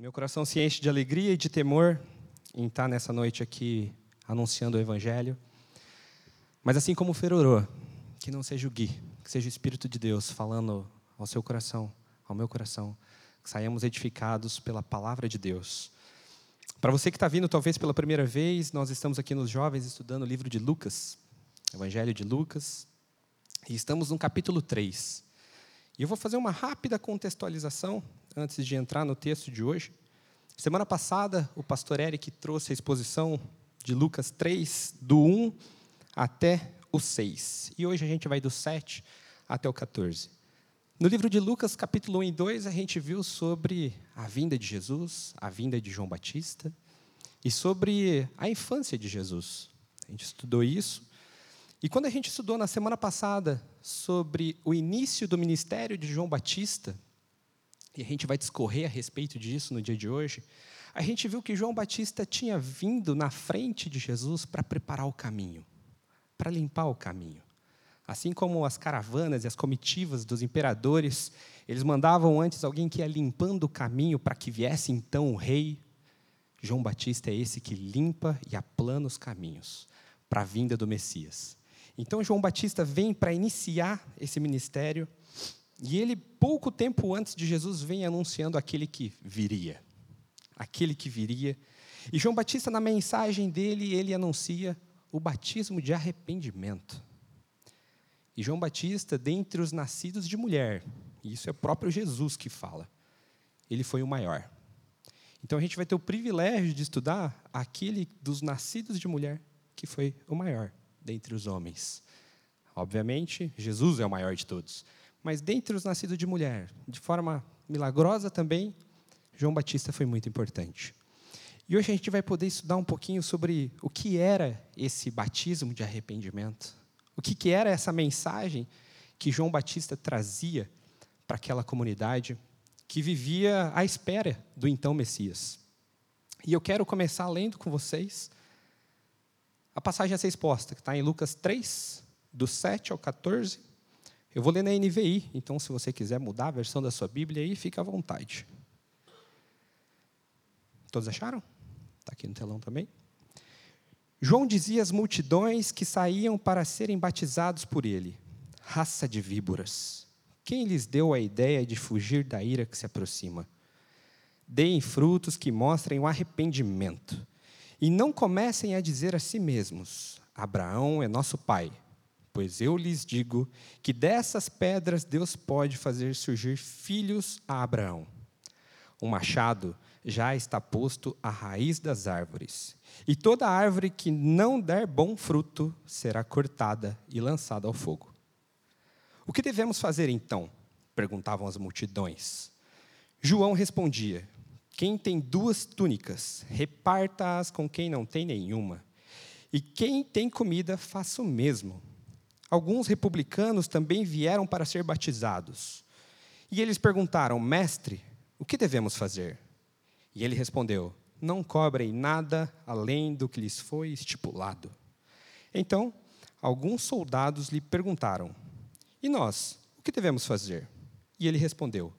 Meu coração se enche de alegria e de temor em estar nessa noite aqui anunciando o Evangelho. Mas assim como o que não seja o Gui, que seja o Espírito de Deus falando ao seu coração, ao meu coração, que saiamos edificados pela palavra de Deus. Para você que está vindo talvez pela primeira vez, nós estamos aqui nos Jovens estudando o livro de Lucas, Evangelho de Lucas, e estamos no capítulo 3. E eu vou fazer uma rápida contextualização antes de entrar no texto de hoje. Semana passada, o pastor Eric trouxe a exposição de Lucas 3, do 1 até o 6. E hoje a gente vai do 7 até o 14. No livro de Lucas, capítulo 1 e 2, a gente viu sobre a vinda de Jesus, a vinda de João Batista, e sobre a infância de Jesus. A gente estudou isso. E quando a gente estudou na semana passada sobre o início do ministério de João Batista, e a gente vai discorrer a respeito disso no dia de hoje, a gente viu que João Batista tinha vindo na frente de Jesus para preparar o caminho, para limpar o caminho. Assim como as caravanas e as comitivas dos imperadores, eles mandavam antes alguém que ia limpando o caminho para que viesse então o rei. João Batista é esse que limpa e aplana os caminhos para a vinda do Messias. Então João Batista vem para iniciar esse ministério e ele, pouco tempo antes de Jesus, vem anunciando aquele que viria. Aquele que viria. E João Batista, na mensagem dele, ele anuncia o batismo de arrependimento. E João Batista, dentre os nascidos de mulher, e isso é o próprio Jesus que fala, ele foi o maior. Então a gente vai ter o privilégio de estudar aquele dos nascidos de mulher que foi o maior dentre os homens. Obviamente, Jesus é o maior de todos. Mas dentre os nascidos de mulher, de forma milagrosa também, João Batista foi muito importante. E hoje a gente vai poder estudar um pouquinho sobre o que era esse batismo de arrependimento. O que, que era essa mensagem que João Batista trazia para aquela comunidade que vivia à espera do então Messias. E eu quero começar lendo com vocês a passagem a ser exposta, que está em Lucas 3, do 7 ao 14. Eu vou ler na NVI, então se você quiser mudar a versão da sua Bíblia aí, fica à vontade. Todos acharam? Está aqui no telão também. João dizia às multidões que saíam para serem batizados por ele: raça de víboras, quem lhes deu a ideia de fugir da ira que se aproxima? Deem frutos que mostrem o arrependimento. E não comecem a dizer a si mesmos: Abraão é nosso pai. Pois eu lhes digo que dessas pedras Deus pode fazer surgir filhos a Abraão. O machado já está posto à raiz das árvores. E toda árvore que não der bom fruto será cortada e lançada ao fogo. O que devemos fazer então? perguntavam as multidões. João respondia: Quem tem duas túnicas, reparta-as com quem não tem nenhuma. E quem tem comida, faça o mesmo. Alguns republicanos também vieram para ser batizados. E eles perguntaram: Mestre, o que devemos fazer? E ele respondeu: Não cobrem nada além do que lhes foi estipulado. Então, alguns soldados lhe perguntaram: E nós, o que devemos fazer? E ele respondeu: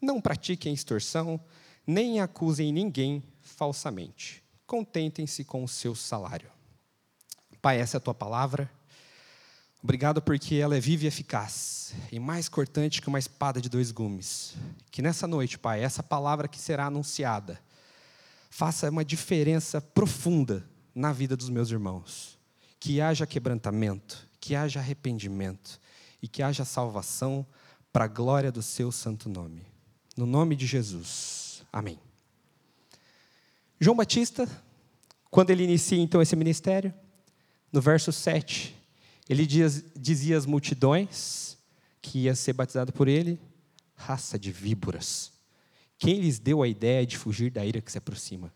Não pratiquem extorsão, nem acusem ninguém falsamente. Contentem-se com o seu salário. Pai, essa é a tua palavra. Obrigado porque ela é viva e eficaz, e mais cortante que uma espada de dois gumes. Que nessa noite, Pai, essa palavra que será anunciada faça uma diferença profunda na vida dos meus irmãos. Que haja quebrantamento, que haja arrependimento e que haja salvação para a glória do seu santo nome. No nome de Jesus. Amém. João Batista, quando ele inicia então esse ministério, no verso 7, ele diz, dizia às multidões que ia ser batizado por ele, raça de víboras. Quem lhes deu a ideia de fugir da ira que se aproxima?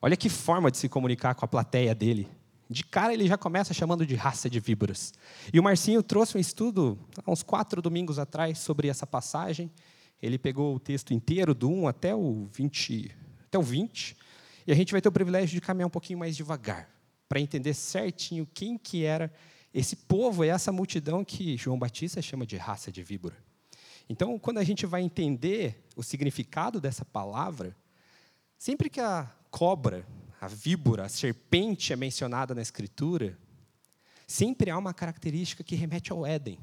Olha que forma de se comunicar com a plateia dele. De cara ele já começa chamando de raça de víboras. E o Marcinho trouxe um estudo há uns quatro domingos atrás sobre essa passagem. Ele pegou o texto inteiro, do 1 até o 20, até o 20, e a gente vai ter o privilégio de caminhar um pouquinho mais devagar, para entender certinho quem que era esse povo é essa multidão que João Batista chama de raça de víbora. Então, quando a gente vai entender o significado dessa palavra, Sempre que a cobra, a víbora, a serpente é mencionada na Escritura, sempre há uma característica que remete ao Éden.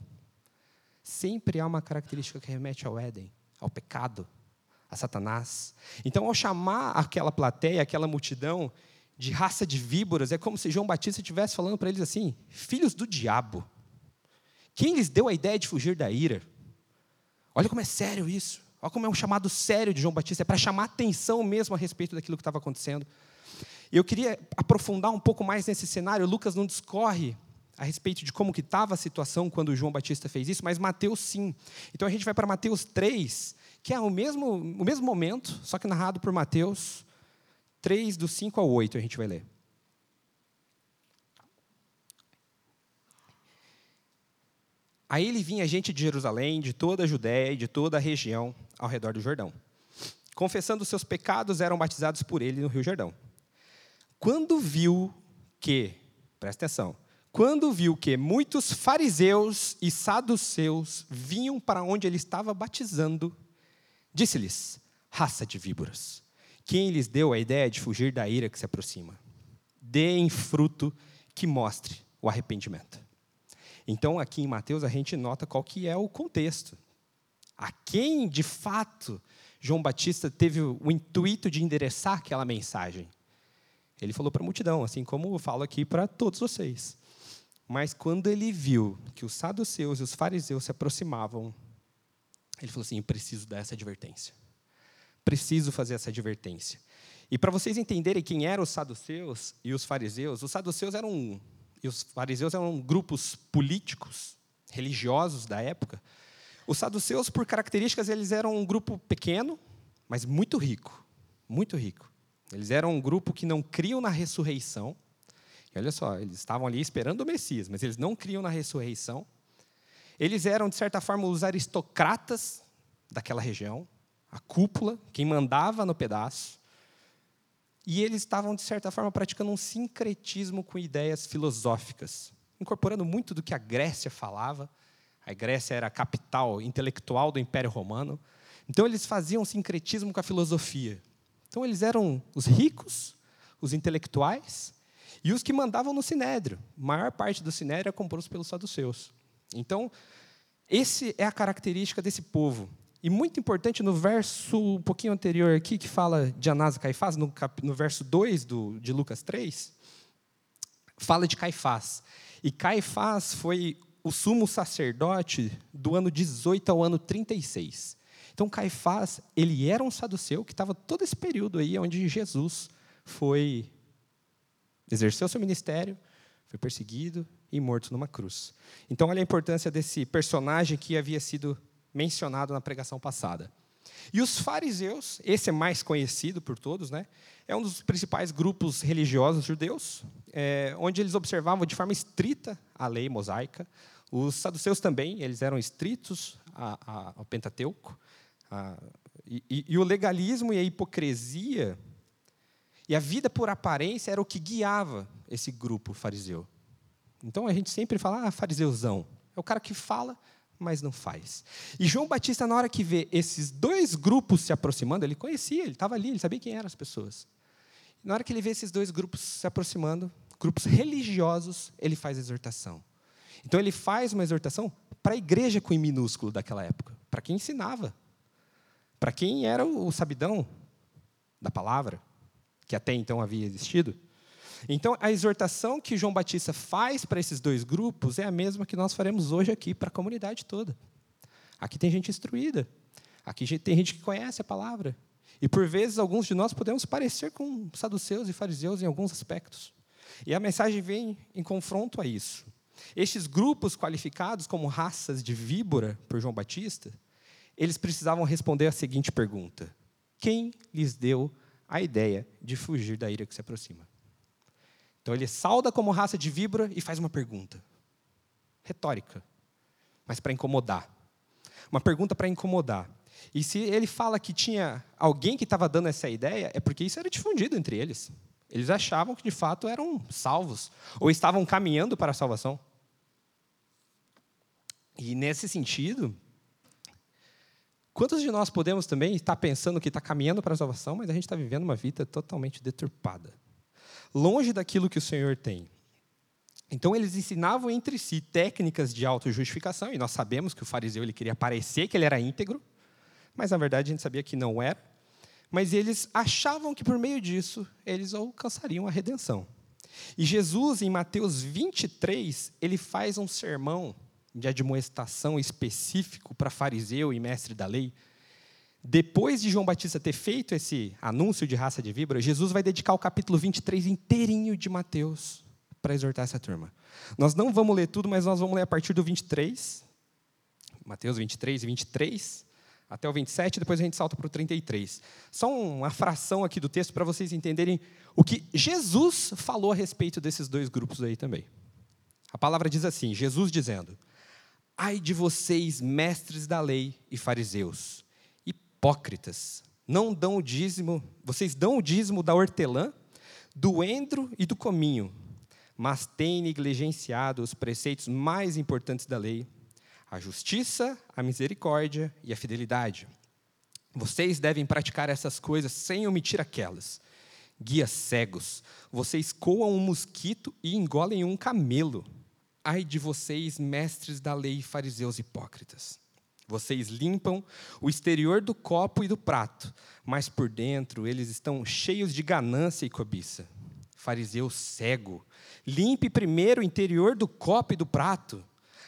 Sempre há uma característica que remete ao Éden, ao pecado, a Satanás. Então, ao chamar aquela plateia, aquela multidão de raça de víboras, é como se João Batista estivesse falando para eles assim: filhos do diabo. Quem lhes deu a ideia de fugir da ira? Olha como é sério isso. Olha como é um chamado sério de João Batista. É para chamar atenção mesmo a respeito daquilo que estava acontecendo. E eu queria aprofundar um pouco mais nesse cenário. Lucas não discorre a respeito de como que estava a situação quando João Batista fez isso, mas Mateus sim. Então a gente vai para Mateus 3, que é o mesmo, o mesmo momento, só que narrado por Mateus 3, do 5 ao 8, a gente vai ler. Aí ele vinha gente de Jerusalém, de toda a Judéia e de toda a região ao redor do Jordão. Confessando seus pecados, eram batizados por ele no Rio Jordão. Quando viu que, presta atenção, quando viu que muitos fariseus e saduceus vinham para onde ele estava batizando, disse-lhes: raça de víboras, quem lhes deu a ideia de fugir da ira que se aproxima? Deem fruto que mostre o arrependimento. Então, aqui em Mateus, a gente nota qual que é o contexto. A quem, de fato, João Batista teve o intuito de endereçar aquela mensagem? Ele falou para a multidão, assim como eu falo aqui para todos vocês. Mas quando ele viu que os saduceus e os fariseus se aproximavam, ele falou assim: preciso dar essa advertência. Preciso fazer essa advertência. E para vocês entenderem quem eram os saduceus e os fariseus, os saduceus eram e os fariseus eram grupos políticos, religiosos da época. Os saduceus, por características, eles eram um grupo pequeno, mas muito rico, muito rico. Eles eram um grupo que não criam na ressurreição. E olha só, eles estavam ali esperando o Messias, mas eles não criam na ressurreição. Eles eram, de certa forma, os aristocratas daquela região, a cúpula, quem mandava no pedaço. E eles estavam, de certa forma, praticando um sincretismo com ideias filosóficas, incorporando muito do que a Grécia falava. A Grécia era a capital intelectual do Império Romano. Então, eles faziam sincretismo com a filosofia. Então, eles eram os ricos, os intelectuais e os que mandavam no sinédrio. A maior parte do sinédrio é composto pelos saduceus. Então, esse é a característica desse povo. E muito importante, no verso um pouquinho anterior aqui, que fala de Anás e Caifás, no, cap, no verso 2 do, de Lucas 3, fala de Caifás. E Caifás foi o sumo sacerdote do ano 18 ao ano 36. Então, Caifás, ele era um saduceu que estava todo esse período aí onde Jesus foi exerceu seu ministério, foi perseguido e morto numa cruz. Então, olha a importância desse personagem que havia sido mencionado na pregação passada. E os fariseus, esse é mais conhecido por todos, né? é um dos principais grupos religiosos judeus, é, onde eles observavam de forma estrita a lei mosaica. Os saduceus também, eles eram estritos a, a, ao Pentateuco. A, e, e, e o legalismo e a hipocrisia e a vida por aparência era o que guiava esse grupo fariseu. Então a gente sempre fala, ah, fariseuzão. É o cara que fala, mas não faz. E João Batista, na hora que vê esses dois grupos se aproximando, ele conhecia, ele estava ali, ele sabia quem eram as pessoas. Na hora que ele vê esses dois grupos se aproximando, grupos religiosos, ele faz exortação. Então ele faz uma exortação para a igreja com I minúsculo daquela época, para quem ensinava, para quem era o sabidão da palavra, que até então havia existido. Então, a exortação que João Batista faz para esses dois grupos é a mesma que nós faremos hoje aqui para a comunidade toda. Aqui tem gente instruída, aqui tem gente que conhece a palavra. E, por vezes, alguns de nós podemos parecer com saduceus e fariseus em alguns aspectos. E a mensagem vem em confronto a isso. Estes grupos qualificados como raças de víbora por João Batista, eles precisavam responder a seguinte pergunta: Quem lhes deu a ideia de fugir da ira que se aproxima? Então ele sauda como raça de víbora e faz uma pergunta. Retórica, mas para incomodar. Uma pergunta para incomodar. E se ele fala que tinha alguém que estava dando essa ideia, é porque isso era difundido entre eles. Eles achavam que de fato eram salvos, ou estavam caminhando para a salvação. E nesse sentido, Quantos de nós podemos também estar pensando que está caminhando para a salvação, mas a gente está vivendo uma vida totalmente deturpada, longe daquilo que o Senhor tem? Então eles ensinavam entre si técnicas de autojustificação, e nós sabemos que o fariseu ele queria parecer que ele era íntegro, mas na verdade a gente sabia que não era. Mas eles achavam que por meio disso eles alcançariam a redenção. E Jesus, em Mateus 23, ele faz um sermão de admoestação específico para fariseu e mestre da lei. Depois de João Batista ter feito esse anúncio de raça de víbora, Jesus vai dedicar o capítulo 23 inteirinho de Mateus para exortar essa turma. Nós não vamos ler tudo, mas nós vamos ler a partir do 23, Mateus 23 e 23, até o 27, depois a gente salta para o 33. Só uma fração aqui do texto para vocês entenderem o que Jesus falou a respeito desses dois grupos aí também. A palavra diz assim: Jesus dizendo: Ai de vocês, mestres da lei e fariseus, hipócritas, não dão o dízimo, vocês dão o dízimo da hortelã, do endro e do cominho, mas têm negligenciado os preceitos mais importantes da lei, a justiça, a misericórdia e a fidelidade. Vocês devem praticar essas coisas sem omitir aquelas. Guias cegos, vocês coam um mosquito e engolem um camelo. Ai de vocês, mestres da lei, fariseus hipócritas. Vocês limpam o exterior do copo e do prato, mas por dentro eles estão cheios de ganância e cobiça. Fariseu cego, Limpe primeiro o interior do copo e do prato,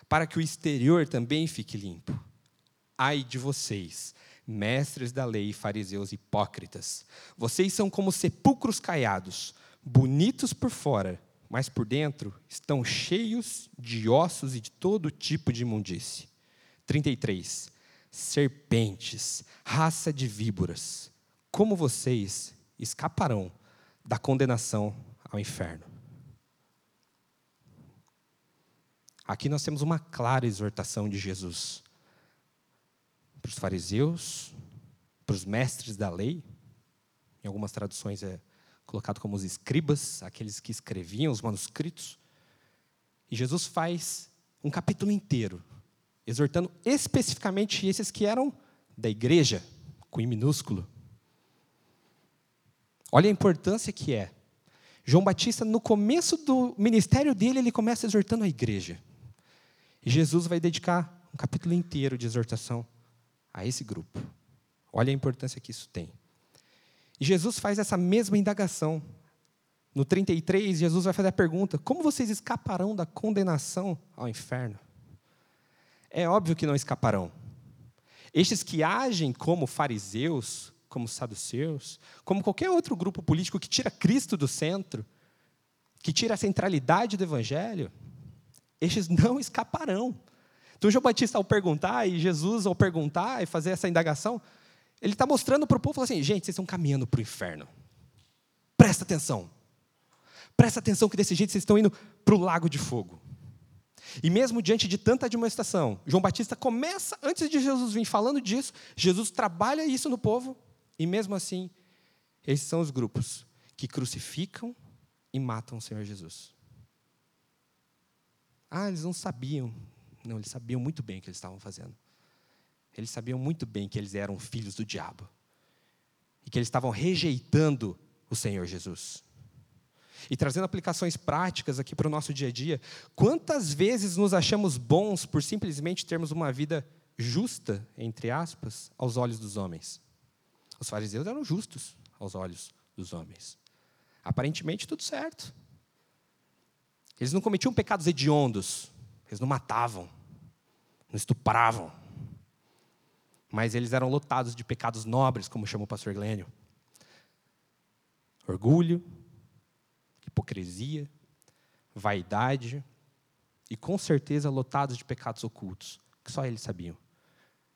para que o exterior também fique limpo. Ai de vocês, mestres da lei, fariseus hipócritas. Vocês são como sepulcros caiados, bonitos por fora, mas por dentro estão cheios de ossos e de todo tipo de imundície. 33. Serpentes, raça de víboras, como vocês escaparão da condenação ao inferno? Aqui nós temos uma clara exortação de Jesus para os fariseus, para os mestres da lei. Em algumas traduções é colocado como os escribas, aqueles que escreviam os manuscritos. E Jesus faz um capítulo inteiro exortando especificamente esses que eram da igreja, com I minúsculo. Olha a importância que é. João Batista, no começo do ministério dele, ele começa exortando a igreja. E Jesus vai dedicar um capítulo inteiro de exortação a esse grupo. Olha a importância que isso tem. E Jesus faz essa mesma indagação. No 33, Jesus vai fazer a pergunta: Como vocês escaparão da condenação ao inferno? É óbvio que não escaparão. Estes que agem como fariseus, como saduceus, como qualquer outro grupo político que tira Cristo do centro, que tira a centralidade do evangelho, estes não escaparão. Então, João Batista, ao perguntar, e Jesus, ao perguntar e fazer essa indagação, ele está mostrando para o povo assim: gente, vocês estão caminhando para o inferno. Presta atenção. Presta atenção que desse jeito vocês estão indo para o lago de fogo. E mesmo diante de tanta admoestação, João Batista começa, antes de Jesus vir falando disso, Jesus trabalha isso no povo, e mesmo assim, esses são os grupos que crucificam e matam o Senhor Jesus. Ah, eles não sabiam. Não, eles sabiam muito bem o que eles estavam fazendo. Eles sabiam muito bem que eles eram filhos do diabo. E que eles estavam rejeitando o Senhor Jesus. E trazendo aplicações práticas aqui para o nosso dia a dia, quantas vezes nos achamos bons por simplesmente termos uma vida justa, entre aspas, aos olhos dos homens? Os fariseus eram justos aos olhos dos homens. Aparentemente tudo certo. Eles não cometiam pecados hediondos, eles não matavam, não estupravam. Mas eles eram lotados de pecados nobres, como chamou o pastor Glênio. Orgulho, hipocrisia, vaidade e com certeza lotados de pecados ocultos, que só eles sabiam,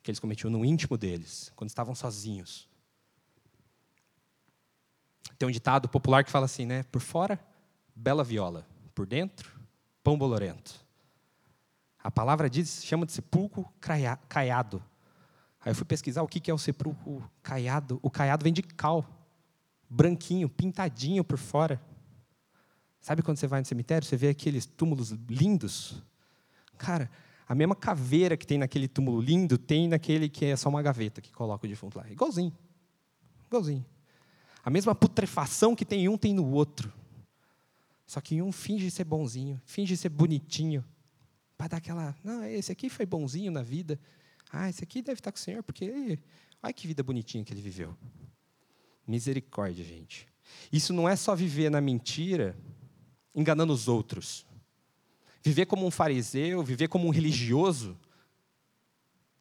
que eles cometiam no íntimo deles, quando estavam sozinhos. Tem um ditado popular que fala assim, né? Por fora, bela viola, por dentro, pão bolorento. A palavra diz, chama de sepulcro caiado. Aí eu fui pesquisar o que é o sepulcro caiado. O caiado vem de cal, branquinho, pintadinho por fora. Sabe quando você vai no cemitério, você vê aqueles túmulos lindos? Cara, A mesma caveira que tem naquele túmulo lindo, tem naquele que é só uma gaveta que coloca o defunto lá. Igualzinho. Igualzinho. A mesma putrefação que tem em um, tem no outro. Só que um finge ser bonzinho, finge ser bonitinho, para dar aquela. Não, esse aqui foi bonzinho na vida. Ah, esse aqui deve estar com o Senhor, porque. Olha que vida bonitinha que ele viveu. Misericórdia, gente. Isso não é só viver na mentira, enganando os outros. Viver como um fariseu, viver como um religioso,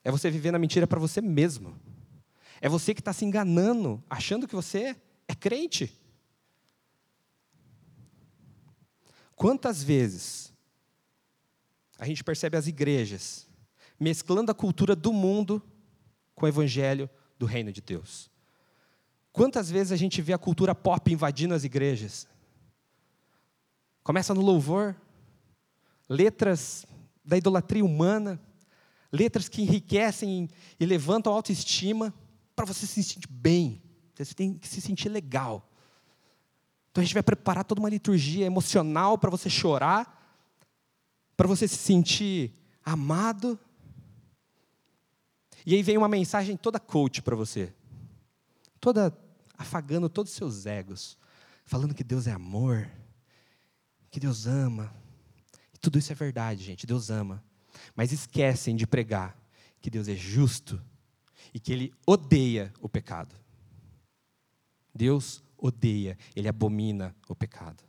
é você viver na mentira para você mesmo. É você que está se enganando, achando que você é crente. Quantas vezes a gente percebe as igrejas mesclando a cultura do mundo com o evangelho do reino de Deus? Quantas vezes a gente vê a cultura pop invadindo as igrejas? Começa no louvor, letras da idolatria humana, letras que enriquecem e levantam a autoestima para você se sentir bem, você tem que se sentir legal. Então a gente vai preparar toda uma liturgia emocional para você chorar, para você se sentir amado. E aí vem uma mensagem toda coach para você, toda afagando todos os seus egos, falando que Deus é amor, que Deus ama, tudo isso é verdade, gente. Deus ama. Mas esquecem de pregar que Deus é justo e que Ele odeia o pecado. Deus odeia, Ele abomina o pecado.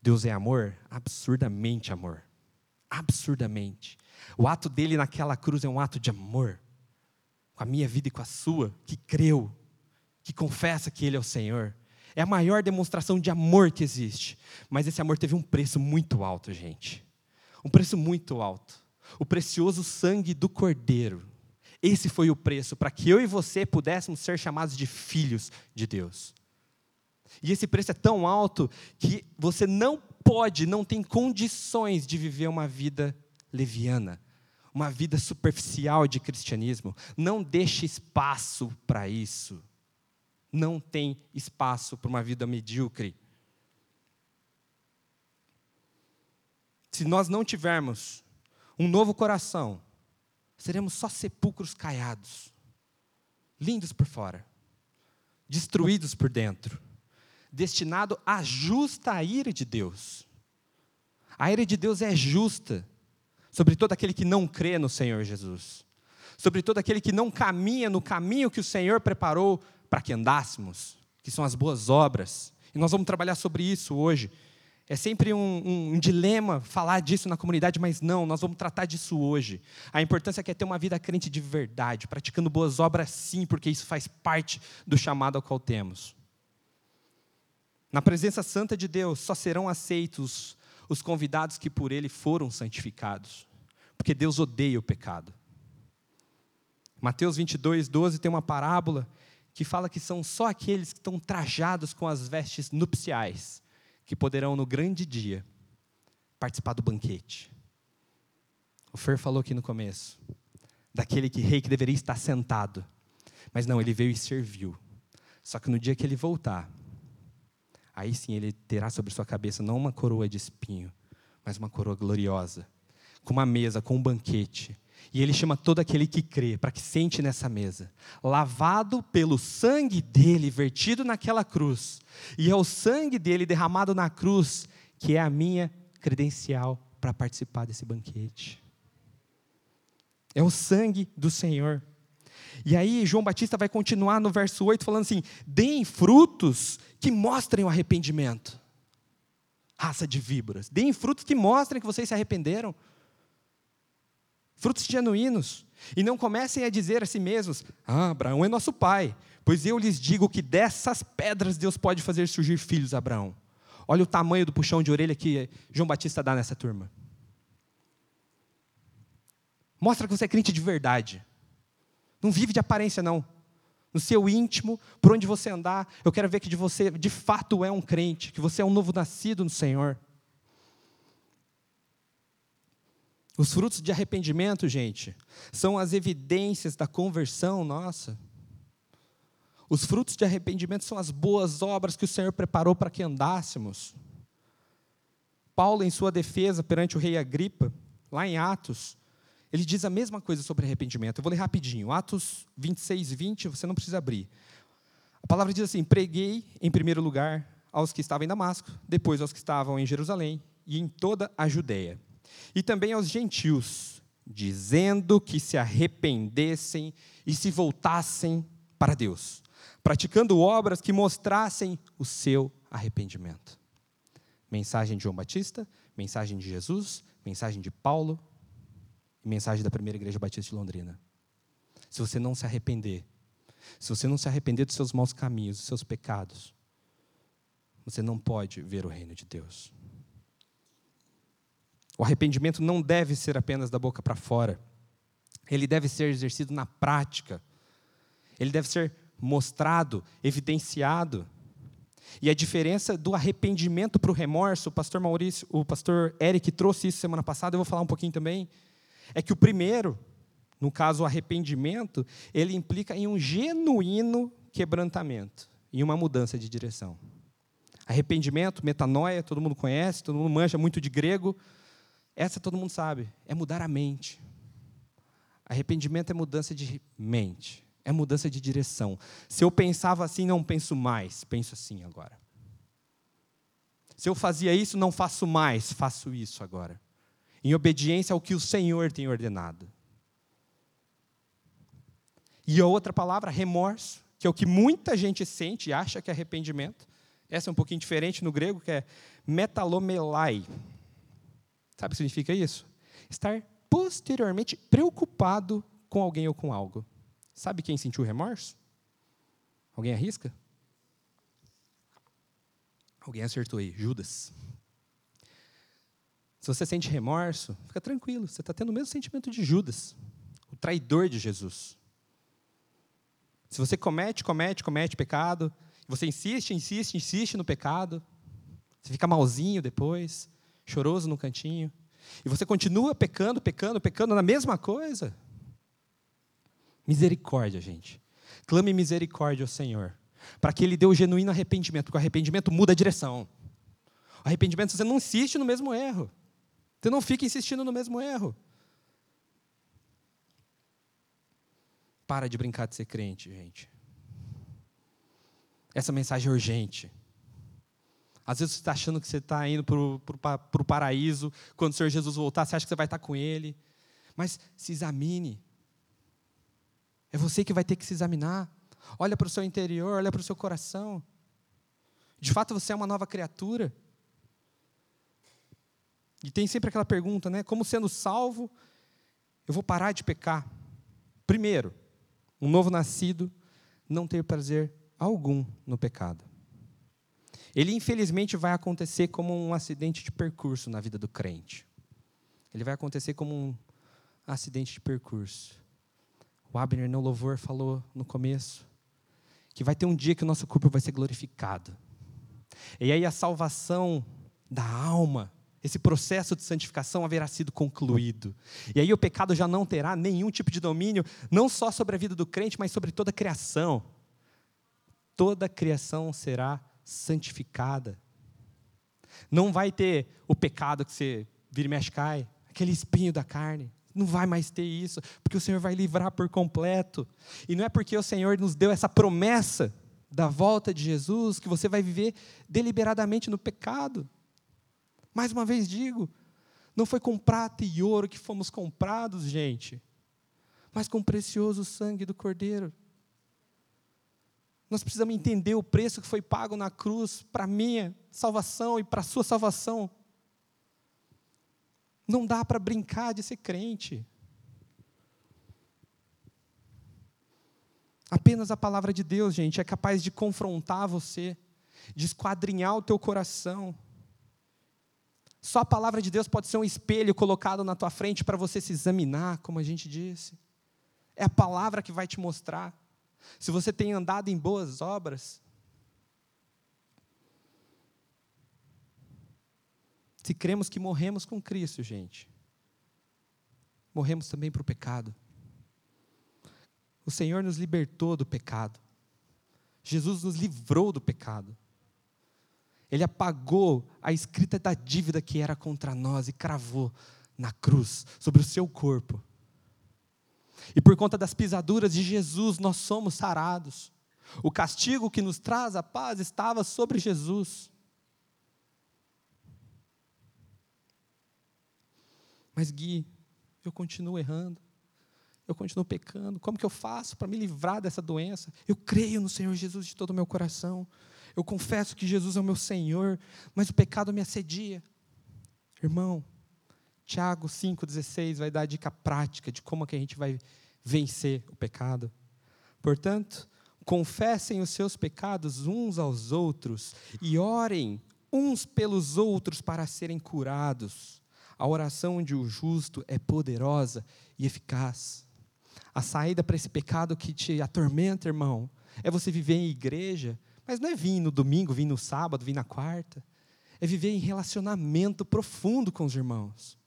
Deus é amor? Absurdamente amor. Absurdamente. O ato dele naquela cruz é um ato de amor. Com a minha vida e com a sua, que creu, que confessa que Ele é o Senhor. É a maior demonstração de amor que existe. Mas esse amor teve um preço muito alto, gente. Um preço muito alto. O precioso sangue do Cordeiro. Esse foi o preço para que eu e você pudéssemos ser chamados de filhos de Deus. E esse preço é tão alto que você não pode, não tem condições de viver uma vida leviana, uma vida superficial de cristianismo. Não deixe espaço para isso. Não tem espaço para uma vida medíocre. se nós não tivermos um novo coração, seremos só sepulcros caiados, lindos por fora, destruídos por dentro, destinado à justa ira de Deus. A ira de Deus é justa sobre todo aquele que não crê no Senhor Jesus, sobre todo aquele que não caminha no caminho que o Senhor preparou para que andássemos, que são as boas obras. E nós vamos trabalhar sobre isso hoje. É sempre um, um, um, dilema falar disso na comunidade, mas não, nós vamos tratar disso hoje. A importância é ter uma vida crente de verdade, praticando boas obras sim, porque isso faz parte do chamado ao qual temos. Na presença santa de Deus, só serão aceitos os convidados que por Ele foram santificados, porque Deus odeia o pecado. Mateus 22, 12 tem uma parábola que fala que são só aqueles que estão trajados com as vestes nupciais que poderão, no grande dia, participar do banquete. O Fer falou aqui no começo, daquele que rei que deveria estar sentado, mas não, ele veio e serviu. Só que no dia que ele voltar, aí sim ele terá sobre sua cabeça não uma coroa de espinho, mas uma coroa gloriosa, com uma mesa, com um banquete. E ele chama todo aquele que crê para que sente nessa mesa, lavado pelo sangue dele vertido naquela cruz. E é o sangue dele derramado na cruz que é a minha credencial para participar desse banquete. É o sangue do Senhor. E aí, João Batista vai continuar no verso 8 falando assim: deem frutos que mostrem o arrependimento. Raça de víboras, deem frutos que mostrem que vocês se arrependeram frutos genuínos. E não comecem a dizer a si mesmos: Ah, Abraão é nosso pai, pois eu lhes digo que dessas pedras Deus pode fazer surgir filhos, Abraão. Olha o tamanho do puxão de orelha que João Batista dá nessa turma. Mostra que você é crente de verdade. Não vive de aparência, não. No seu íntimo, por onde você andar, eu quero ver que de você de fato é um crente, que você é um novo nascido no Senhor. Os frutos de arrependimento, gente, são as evidências da conversão nossa. Os frutos de arrependimento são as boas obras que o Senhor preparou para que andássemos. Paulo, em sua defesa perante o rei Agripa, lá em Atos, ele diz a mesma coisa sobre arrependimento. Eu vou ler rapidinho. Atos 26, 20, você não precisa abrir. A palavra diz assim: Preguei em primeiro lugar aos que estavam em Damasco, depois aos que estavam em Jerusalém e em toda a Judéia, e também aos gentios, dizendo que se arrependessem e se voltassem para Deus, praticando obras que mostrassem o seu arrependimento. Mensagem de João Batista, mensagem de Jesus, mensagem de Paulo e mensagem da primeira igreja batista de Londrina. Se você não se arrepender, se você não se arrepender dos seus maus caminhos, dos seus pecados, você não pode ver o reino de Deus. O arrependimento não deve ser apenas da boca para fora. Ele deve ser exercido na prática. Ele deve ser mostrado, evidenciado. E a diferença do arrependimento para o remorso, o pastor Maurício, o pastor Eric trouxe isso semana passada, eu vou falar um pouquinho também, é que o primeiro, no caso o arrependimento, ele implica em um genuíno quebrantamento, em uma mudança de direção. Arrependimento, metanoia, todo mundo conhece, todo mundo manja muito de grego, essa todo mundo sabe, é mudar a mente. Arrependimento é mudança de mente, é mudança de direção. Se eu pensava assim, não penso mais, penso assim agora. Se eu fazia isso, não faço mais, faço isso agora. Em obediência ao que o Senhor tem ordenado. E a outra palavra, remorso, que é o que muita gente sente e acha que é arrependimento. Essa é um pouquinho diferente no grego, que é metalomelai. Sabe o que significa isso? Estar posteriormente preocupado com alguém ou com algo. Sabe quem sentiu remorso? Alguém arrisca? Alguém acertou aí, Judas. Se você sente remorso, fica tranquilo, você está tendo o mesmo sentimento de Judas, o traidor de Jesus. Se você comete, comete, comete pecado, você insiste, insiste, insiste no pecado, você fica malzinho depois, choroso no cantinho, e você continua pecando, pecando, pecando na mesma coisa, misericórdia, gente. Clame misericórdia ao Senhor, para que Ele dê o genuíno arrependimento, porque o arrependimento muda a direção. O arrependimento, você não insiste no mesmo erro. Você não fica insistindo no mesmo erro. Para de brincar de ser crente, gente. Essa mensagem é urgente. Às vezes você está achando que você está indo para o paraíso, quando o Senhor Jesus voltar, você acha que você vai estar com Ele. Mas se examine. É você que vai ter que se examinar. Olha para o seu interior, olha para o seu coração. De fato, você é uma nova criatura. E tem sempre aquela pergunta, né? Como sendo salvo, eu vou parar de pecar? Primeiro, um novo nascido não ter prazer algum no pecado. Ele, infelizmente, vai acontecer como um acidente de percurso na vida do crente. Ele vai acontecer como um acidente de percurso. O Abner, no louvor, falou no começo que vai ter um dia que o nosso corpo vai ser glorificado. E aí a salvação da alma, esse processo de santificação haverá sido concluído. E aí o pecado já não terá nenhum tipo de domínio, não só sobre a vida do crente, mas sobre toda a criação. Toda a criação será santificada. Não vai ter o pecado que você vira e mexe cai, aquele espinho da carne. Não vai mais ter isso, porque o Senhor vai livrar por completo. E não é porque o Senhor nos deu essa promessa da volta de Jesus que você vai viver deliberadamente no pecado. Mais uma vez digo, não foi com prata e ouro que fomos comprados, gente, mas com o precioso sangue do Cordeiro. Nós precisamos entender o preço que foi pago na cruz para minha salvação e para a sua salvação. Não dá para brincar de ser crente. Apenas a palavra de Deus, gente, é capaz de confrontar você, de esquadrinhar o teu coração. Só a palavra de Deus pode ser um espelho colocado na tua frente para você se examinar, como a gente disse. É a palavra que vai te mostrar se você tem andado em boas obras, se cremos que morremos com Cristo, gente, morremos também para o pecado. O Senhor nos libertou do pecado. Jesus nos livrou do pecado. Ele apagou a escrita da dívida que era contra nós e cravou na cruz, sobre o seu corpo, E por conta das pisaduras de Jesus, nós somos sarados. O castigo que nos traz a paz estava sobre Jesus. Mas Gui, eu continuo errando. Eu continuo pecando. Como que eu faço para me livrar dessa doença? Eu creio no Senhor Jesus de todo o meu coração. Eu confesso que Jesus é o meu Senhor, mas o pecado me assedia. Irmão, Tiago 5,16 vai dar a dica prática de como que a gente vai vencer o pecado. Portanto, confessem os seus pecados uns aos outros e orem uns pelos outros para serem curados. A oração de um justo é poderosa e eficaz. A saída para esse pecado que te atormenta, irmão, é você viver em igreja, mas não é vir no domingo, vir no sábado, vir na quarta. É viver em relacionamento profundo com os irmãos.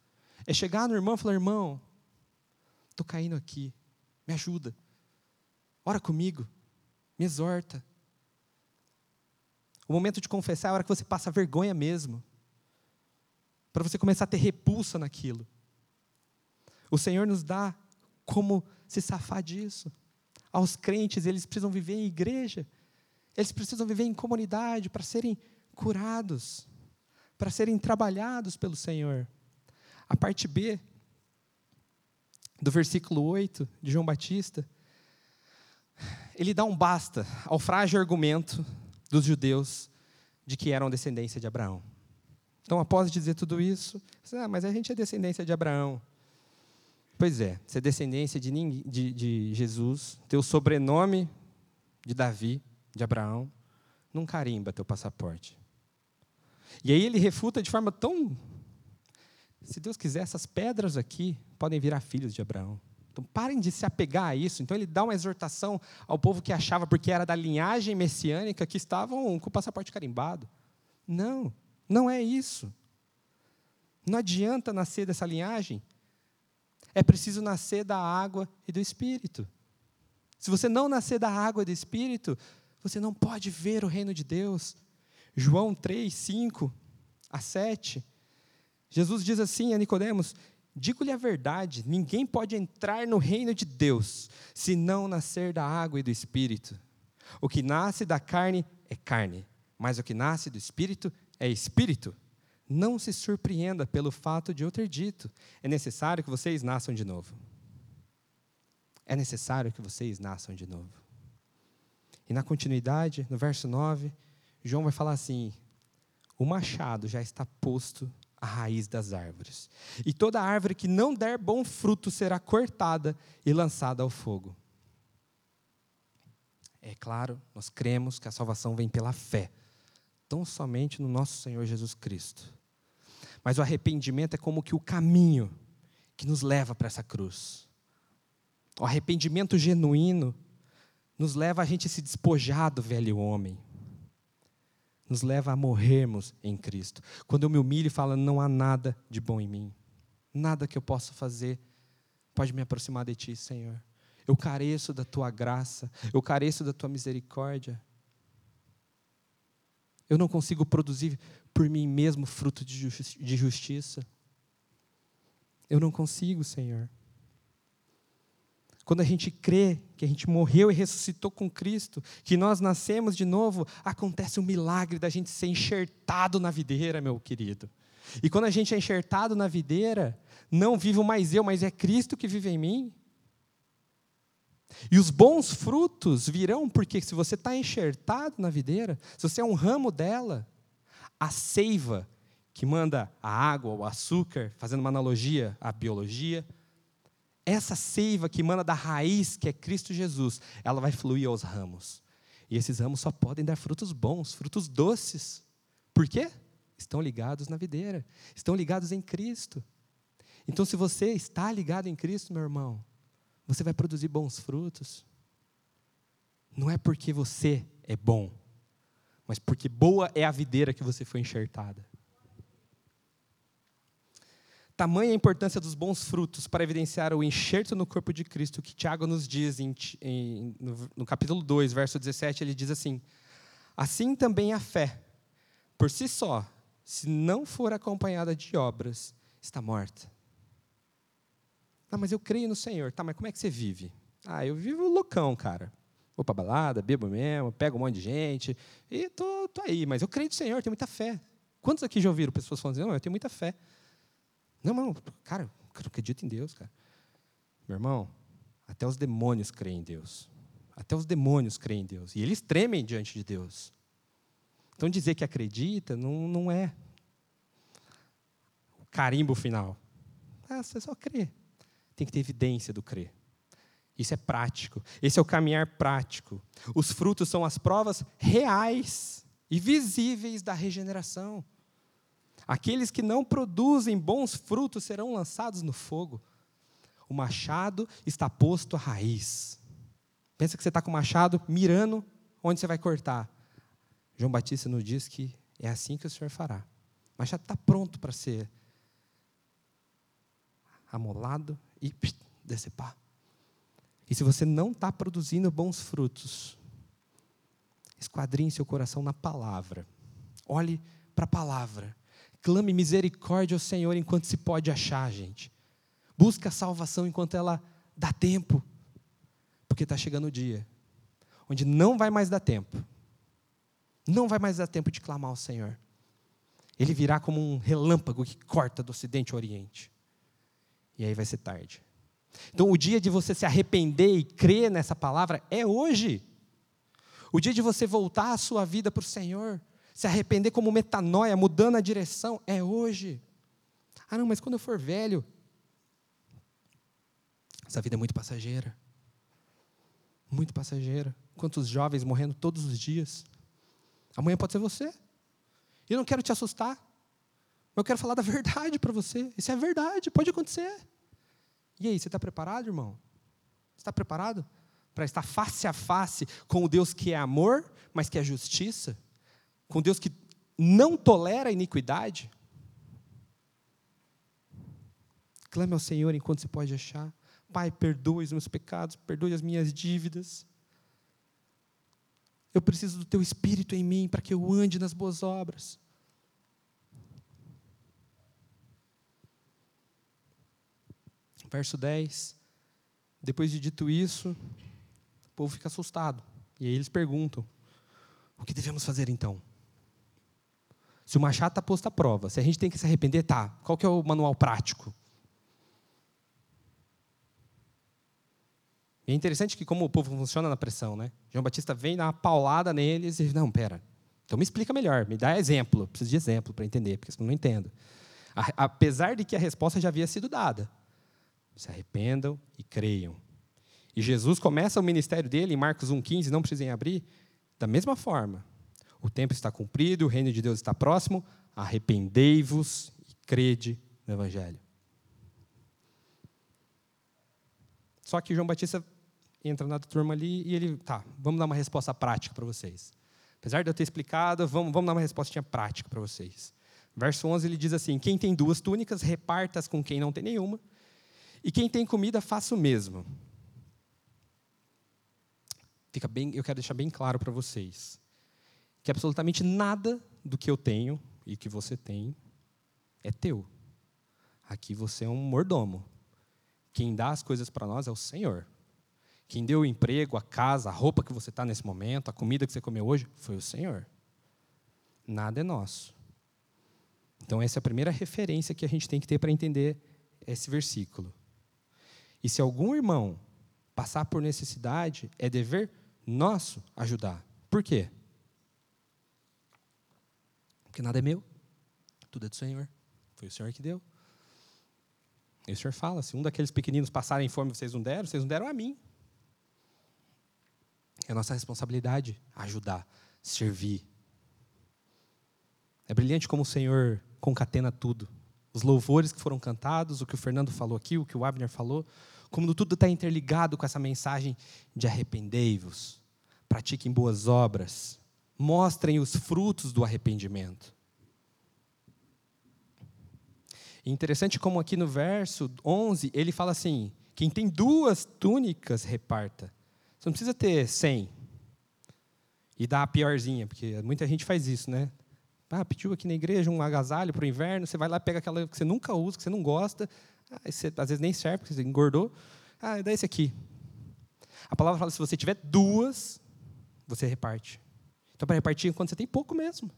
É chegar no irmão e falar: irmão, estou caindo aqui, me ajuda. Ora comigo, me exorta. O momento de confessar é a hora que você passa vergonha mesmo. Para você começar a ter repulsa naquilo. O Senhor nos dá como se safar disso. Aos crentes, eles precisam viver em igreja. Eles precisam viver em comunidade para serem curados, para serem trabalhados pelo Senhor. A parte B do versículo 8 de João Batista, ele dá um basta ao frágil argumento dos judeus de que eram descendência de Abraão. Então, após dizer tudo isso, ah, mas a gente é descendência de Abraão. Pois é, ser descendência de, de, de Jesus, ter o sobrenome de Davi, de Abraão, não carimba teu passaporte. E aí ele refuta de forma tão. Se Deus quiser, essas pedras aqui podem virar filhos de Abraão. Então parem de se apegar a isso. Então ele dá uma exortação ao povo que achava, porque era da linhagem messiânica, que estavam com o passaporte carimbado. Não, não é isso. Não adianta nascer dessa linhagem. É preciso nascer da água e do Espírito. Se você não nascer da água e do Espírito, você não pode ver o reino de Deus. João 3, 5 a 7. Jesus diz assim a Nicodemos: Digo-lhe a verdade, ninguém pode entrar no reino de Deus se não nascer da água e do espírito. O que nasce da carne é carne, mas o que nasce do espírito é espírito. Não se surpreenda pelo fato de eu ter dito: é necessário que vocês nasçam de novo. É necessário que vocês nasçam de novo. E na continuidade, no verso 9, João vai falar assim: o machado já está posto à raiz das árvores, e toda árvore que não der bom fruto será cortada e lançada ao fogo. É claro, nós cremos que a salvação vem pela fé, tão somente no nosso Senhor Jesus Cristo. Mas o arrependimento é como que o caminho que nos leva para essa cruz. O arrependimento genuíno nos leva a gente se despojar do velho homem. Nos leva a morrermos em Cristo. Quando eu me humilho e falo, não há nada de bom em mim, nada que eu possa fazer pode me aproximar de Ti, Senhor. Eu careço da Tua graça, eu careço da Tua misericórdia. Eu não consigo produzir por mim mesmo fruto de justiça. Eu não consigo, Senhor. Quando a gente crê que a gente morreu e ressuscitou com Cristo, que nós nascemos de novo, acontece o um milagre da gente ser enxertado na videira, meu querido. E quando a gente é enxertado na videira, não vivo mais eu, mas é Cristo que vive em mim. E os bons frutos virão porque se você está enxertado na videira, se você é um ramo dela, a seiva que manda a água, o açúcar, fazendo uma analogia à biologia, essa seiva que emana da raiz, que é Cristo Jesus, ela vai fluir aos ramos. E esses ramos só podem dar frutos bons, frutos doces. Por quê? Estão ligados na videira, estão ligados em Cristo. Então, se você está ligado em Cristo, meu irmão, você vai produzir bons frutos. Não é porque você é bom, mas porque boa é a videira que você foi enxertada. Tamanha a importância dos bons frutos para evidenciar o enxerto no corpo de Cristo, que Tiago nos diz em, em, no, no capítulo 2, verso 17, ele diz assim: Assim também a fé, por si só, se não for acompanhada de obras, está morta. Ah, mas eu creio no Senhor. Tá, mas como é que você vive? Ah, eu vivo loucão, cara. Vou para balada, bebo mesmo, pego um monte de gente e tô, tô aí. Mas eu creio no Senhor, tenho muita fé. Quantos aqui já ouviram pessoas falando assim, não, eu tenho muita fé. Não, não, cara, eu acredito em Deus, cara. Meu irmão, até os demônios creem em Deus. Até os demônios creem em Deus. E eles tremem diante de Deus. Então dizer que acredita não, não é o carimbo final. Ah, você só crê. Tem que ter evidência do crer. Isso é prático. Esse é o caminhar prático. Os frutos são as provas reais e visíveis da regeneração. Aqueles que não produzem bons frutos serão lançados no fogo. O machado está posto à raiz. Pensa que você está com o machado mirando onde você vai cortar. João Batista nos diz que é assim que o Senhor fará. O machado está pronto para ser amolado e decepar. E se você não está produzindo bons frutos, esquadrinhe seu coração na palavra. Olhe para a palavra. Clame misericórdia ao Senhor enquanto se pode achar, gente. Busca a salvação enquanto ela dá tempo. Porque está chegando o dia onde não vai mais dar tempo. Não vai mais dar tempo de clamar ao Senhor. Ele virá como um relâmpago que corta do ocidente ao oriente. E aí vai ser tarde. Então, o dia de você se arrepender e crer nessa palavra é hoje. O dia de você voltar a sua vida para o Senhor, se arrepender como metanoia, mudando a direção, é hoje. Ah, não, mas quando eu for velho, essa vida é muito passageira. Muito passageira. Quantos jovens morrendo todos os dias. Amanhã pode ser você. Eu não quero te assustar. Mas eu quero falar da verdade para você. Isso é verdade, pode acontecer. E aí, você está preparado, irmão? Está preparado para estar face a face com o Deus que é amor, mas que é justiça? Com Deus que não tolera a iniquidade? Clame ao Senhor enquanto se pode achar. Pai, perdoe os meus pecados, perdoe as minhas dívidas. Eu preciso do teu espírito em mim para que eu ande nas boas obras. verso 10. Depois de dito isso, o povo fica assustado. E aí eles perguntam: o que devemos fazer então? Se o machado está posto à prova, se a gente tem que se arrepender, tá. Qual que é o manual prático? E é interessante que como o povo funciona na pressão, né? João Batista vem dar uma paulada neles e não, pera. Então me explica melhor, me dá exemplo. Preciso de exemplo para entender, porque senão não entendo. Apesar de que a resposta já havia sido dada se arrependam e creiam. E Jesus começa o ministério dele em Marcos 1,15, não precisem abrir, da mesma forma. O tempo está cumprido, o reino de Deus está próximo, arrependei-vos e crede no Evangelho. Só que João Batista entra na turma ali e ele, tá, vamos dar uma resposta prática para vocês. Apesar de eu ter explicado, vamos, vamos dar uma resposta prática para vocês. Verso 11 ele diz assim: Quem tem duas túnicas, reparta-as com quem não tem nenhuma e quem tem comida, faça o mesmo. Fica bem, eu quero deixar bem claro para vocês que absolutamente nada do que eu tenho e que você tem é teu. Aqui você é um mordomo. Quem dá as coisas para nós é o Senhor. Quem deu o emprego, a casa, a roupa que você está nesse momento, a comida que você comeu hoje, foi o Senhor. Nada é nosso. Então, essa é a primeira referência que a gente tem que ter para entender esse versículo. E se algum irmão passar por necessidade, é dever nosso ajudar. Por quê? Porque nada é meu, tudo é do Senhor. Foi o Senhor que deu. E o Senhor fala: se um daqueles pequeninos passarem fome vocês não deram, vocês não deram a mim. É nossa responsabilidade ajudar, servir. É brilhante como o Senhor concatena tudo. Os louvores que foram cantados, o que o Fernando falou aqui, o que o Abner falou, como tudo está interligado com essa mensagem de arrependei-vos, pratiquem boas obras, mostrem os frutos do arrependimento. Interessante como aqui no verso 11 ele fala assim: quem tem duas túnicas reparta. Você não precisa ter cem e dar a piorzinha, porque muita gente faz isso, né? Ah, pediu aqui na igreja um agasalho para o inverno, você vai lá pega aquela que você nunca usa, que você não gosta, Ah, esse, às vezes nem serve, porque você engordou. Ah, dá esse aqui. A palavra fala: se você tiver duas, você reparte. Então, para repartir, quando você tem pouco mesmo.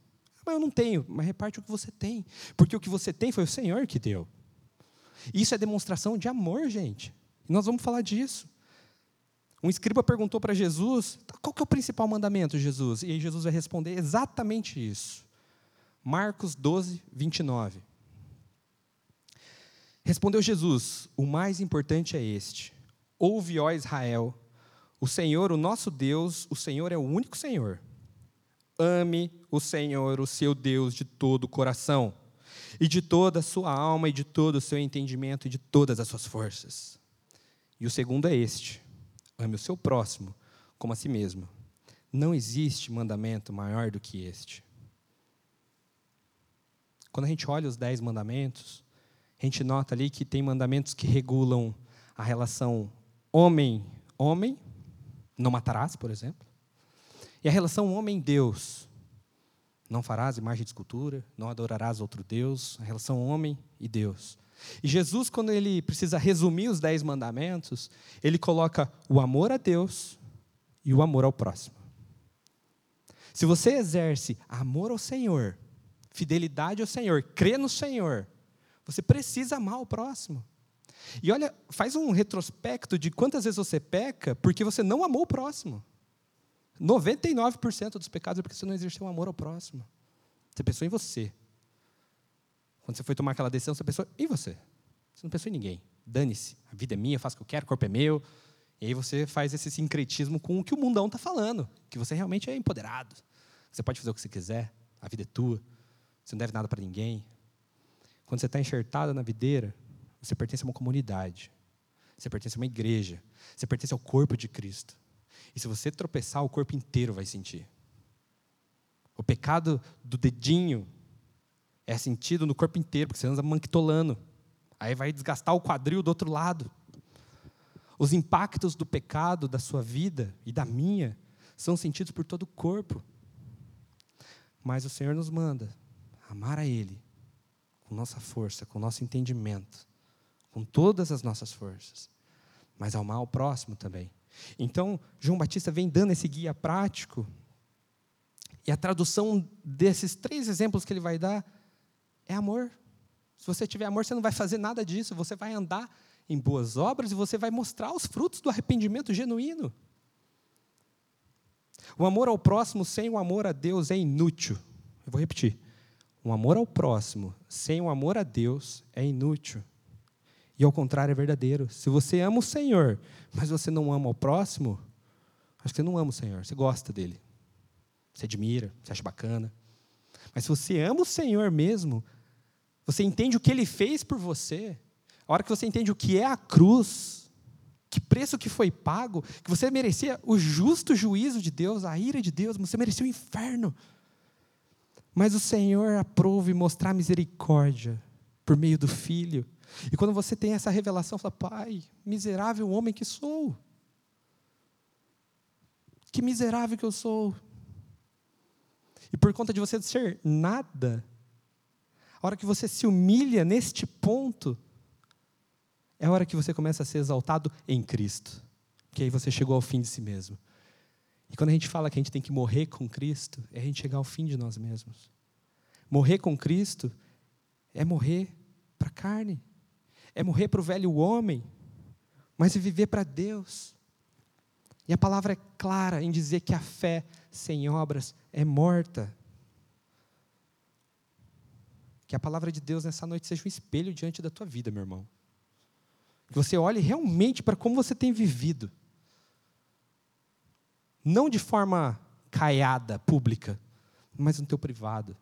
Mas eu não tenho, mas reparte o que você tem. Porque o que você tem foi o Senhor que deu. Isso é demonstração de amor, gente. E nós vamos falar disso. Um escriba perguntou para Jesus: tá, qual que é o principal mandamento, Jesus? E aí Jesus vai responder exatamente isso. Marcos 12, 29. Respondeu Jesus: O mais importante é este: Ouve, ó Israel, o Senhor, o nosso Deus, o Senhor é o único Senhor. Ame o Senhor, o seu Deus, de todo o coração, e de toda a sua alma, e de todo o seu entendimento, e de todas as suas forças. E o segundo é este: ame o seu próximo como a si mesmo. Não existe mandamento maior do que este. Quando a gente olha os dez mandamentos, a gente nota ali que tem mandamentos que regulam a relação homem-homem, não matarás, por exemplo. E a relação homem-Deus, não farás imagem de escultura, não adorarás outro Deus, a relação homem e Deus. E Jesus, quando ele precisa resumir os dez mandamentos, ele coloca o amor a Deus e o amor ao próximo. Se você exerce amor ao Senhor, fidelidade ao Senhor, crê no Senhor, você precisa amar o próximo. E olha, faz um retrospecto de quantas vezes você peca porque você não amou o próximo. 99% dos pecados é porque você não exerceu amor ao próximo. Você pensou em você. Quando você foi tomar aquela decisão, você pensou em você. Você não pensou em ninguém. Dane-se. A vida é minha, eu faço o que eu quero, o corpo é meu. E aí você faz esse sincretismo com o que o mundão está falando. Que você realmente é empoderado. Você pode fazer o que você quiser. A vida é tua. Você não deve nada para ninguém. Quando você está enxertado na videira, você pertence a uma comunidade. Você pertence a uma igreja. Você pertence ao corpo de Cristo. E se você tropeçar, o corpo inteiro vai sentir. O pecado do dedinho é sentido no corpo inteiro, porque você anda manquitolando. Aí vai desgastar o quadril do outro lado. Os impactos do pecado da sua vida e da minha são sentidos por todo o corpo. Mas o Senhor nos manda amar a Ele com nossa força, com nosso entendimento, com todas as nossas forças, mas amar o próximo também. Então, João Batista vem dando esse guia prático, e a tradução desses três exemplos que ele vai dar é amor. Se você tiver amor, você não vai fazer nada disso, você vai andar em boas obras e você vai mostrar os frutos do arrependimento genuíno. O amor ao próximo sem o amor a Deus é inútil. Eu vou repetir. O amor ao próximo sem o amor a Deus é inútil. E ao contrário é verdadeiro. Se você ama o Senhor, mas você não ama o próximo, acho que você não ama o Senhor, você gosta dele. Você admira, você acha bacana. Mas se você ama o Senhor mesmo, você entende o que ele fez por você, a hora que você entende o que é a cruz, que preço que foi pago, que você merecia o justo juízo de Deus, a ira de Deus, você merecia o inferno. Mas o Senhor aprova e mostrar misericórdia por meio do Filho. E quando você tem essa revelação, fala, Pai, miserável homem que sou. Que miserável que eu sou. E por conta de você ser nada, a hora que você se humilha neste ponto, é a hora que você começa a ser exaltado em Cristo. Porque aí você chegou ao fim de si mesmo. E quando a gente fala que a gente tem que morrer com Cristo, é a gente chegar ao fim de nós mesmos. Morrer com Cristo é morrer para a carne, é morrer para o velho homem, mas é viver para Deus. E a palavra é clara em dizer que a fé sem obras é morta. Que a palavra de Deus nessa noite seja um espelho diante da tua vida, meu irmão. Que você olhe realmente para como você tem vivido não de forma caiada, pública, mas no teu privado.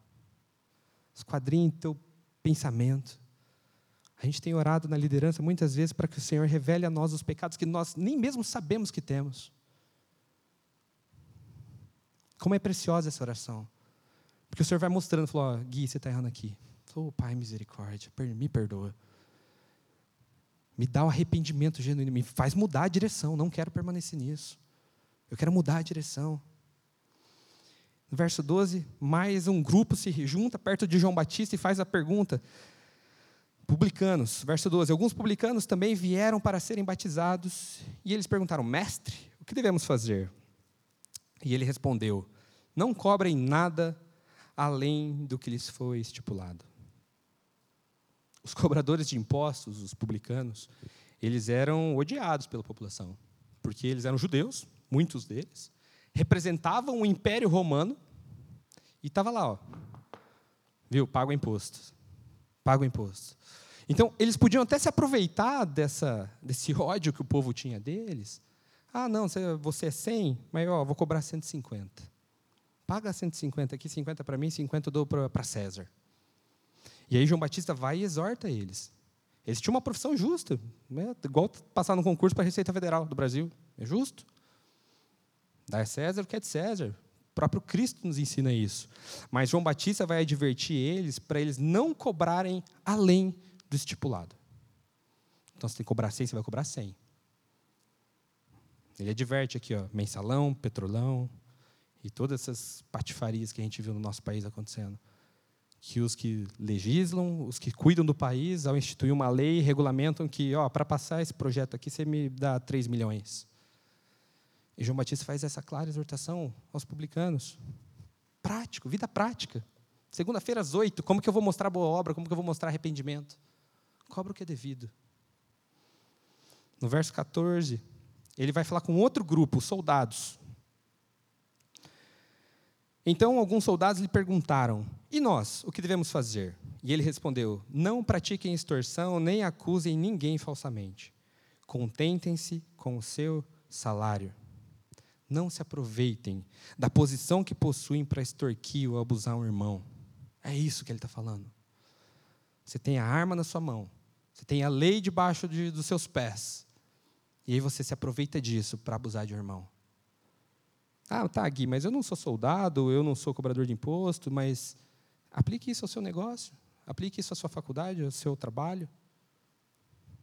Esquadrinhe teu pensamento. A gente tem orado na liderança muitas vezes para que o Senhor revele a nós os pecados que nós nem mesmo sabemos que temos. Como é preciosa essa oração. Porque o Senhor vai mostrando, falou, oh, Gui, você está errando aqui. Falou, oh, Pai, misericórdia, me perdoa. Me dá o arrependimento genuíno, me faz mudar a direção, não quero permanecer nisso. Eu quero mudar a direção. No verso 12, mais um grupo se junta perto de João Batista e faz a pergunta: Publicanos, verso 12. Alguns publicanos também vieram para serem batizados, e eles perguntaram: Mestre, o que devemos fazer? E ele respondeu: Não cobrem nada além do que lhes foi estipulado. Os cobradores de impostos, os publicanos, eles eram odiados pela população, porque eles eram judeus, muitos deles, representavam o Império Romano, e estava lá, ó, viu, paga imposto, paga imposto. Então, eles podiam até se aproveitar dessa, desse ódio que o povo tinha deles. Ah, não, você é 100, mas ó, vou cobrar 150. Paga 150 aqui, 50 para mim, 50 eu dou para César. E aí João Batista vai e exorta eles. Eles tinham uma profissão justa, né? igual passar no concurso para a Receita Federal do Brasil. É justo. Dá a César o que é de César. O próprio Cristo nos ensina isso. Mas João Batista vai advertir eles para eles não cobrarem além do estipulado. Então, você tem que cobrar 100, você vai cobrar 100. Ele adverte aqui, ó, mensalão, petrolão e todas essas patifarias que a gente viu no nosso país acontecendo. Que os que legislam, os que cuidam do país, ao instituir uma lei, regulamentam que, ó, para passar esse projeto aqui, você me dá 3 milhões. E João Batista faz essa clara exortação aos publicanos. Prático, vida prática. Segunda-feira às oito, como que eu vou mostrar boa obra? Como que eu vou mostrar arrependimento? Cobra o que é devido. No verso 14, ele vai falar com outro grupo, os soldados. Então, alguns soldados lhe perguntaram: E nós, o que devemos fazer? E ele respondeu: Não pratiquem extorsão, nem acusem ninguém falsamente. Contentem-se com o seu salário. Não se aproveitem da posição que possuem para extorquir ou abusar um irmão. É isso que ele está falando. Você tem a arma na sua mão, você tem a lei debaixo de, dos seus pés, e aí você se aproveita disso para abusar de um irmão. Ah, tá, Gui, mas eu não sou soldado, eu não sou cobrador de imposto, mas aplique isso ao seu negócio, aplique isso à sua faculdade, ao seu trabalho.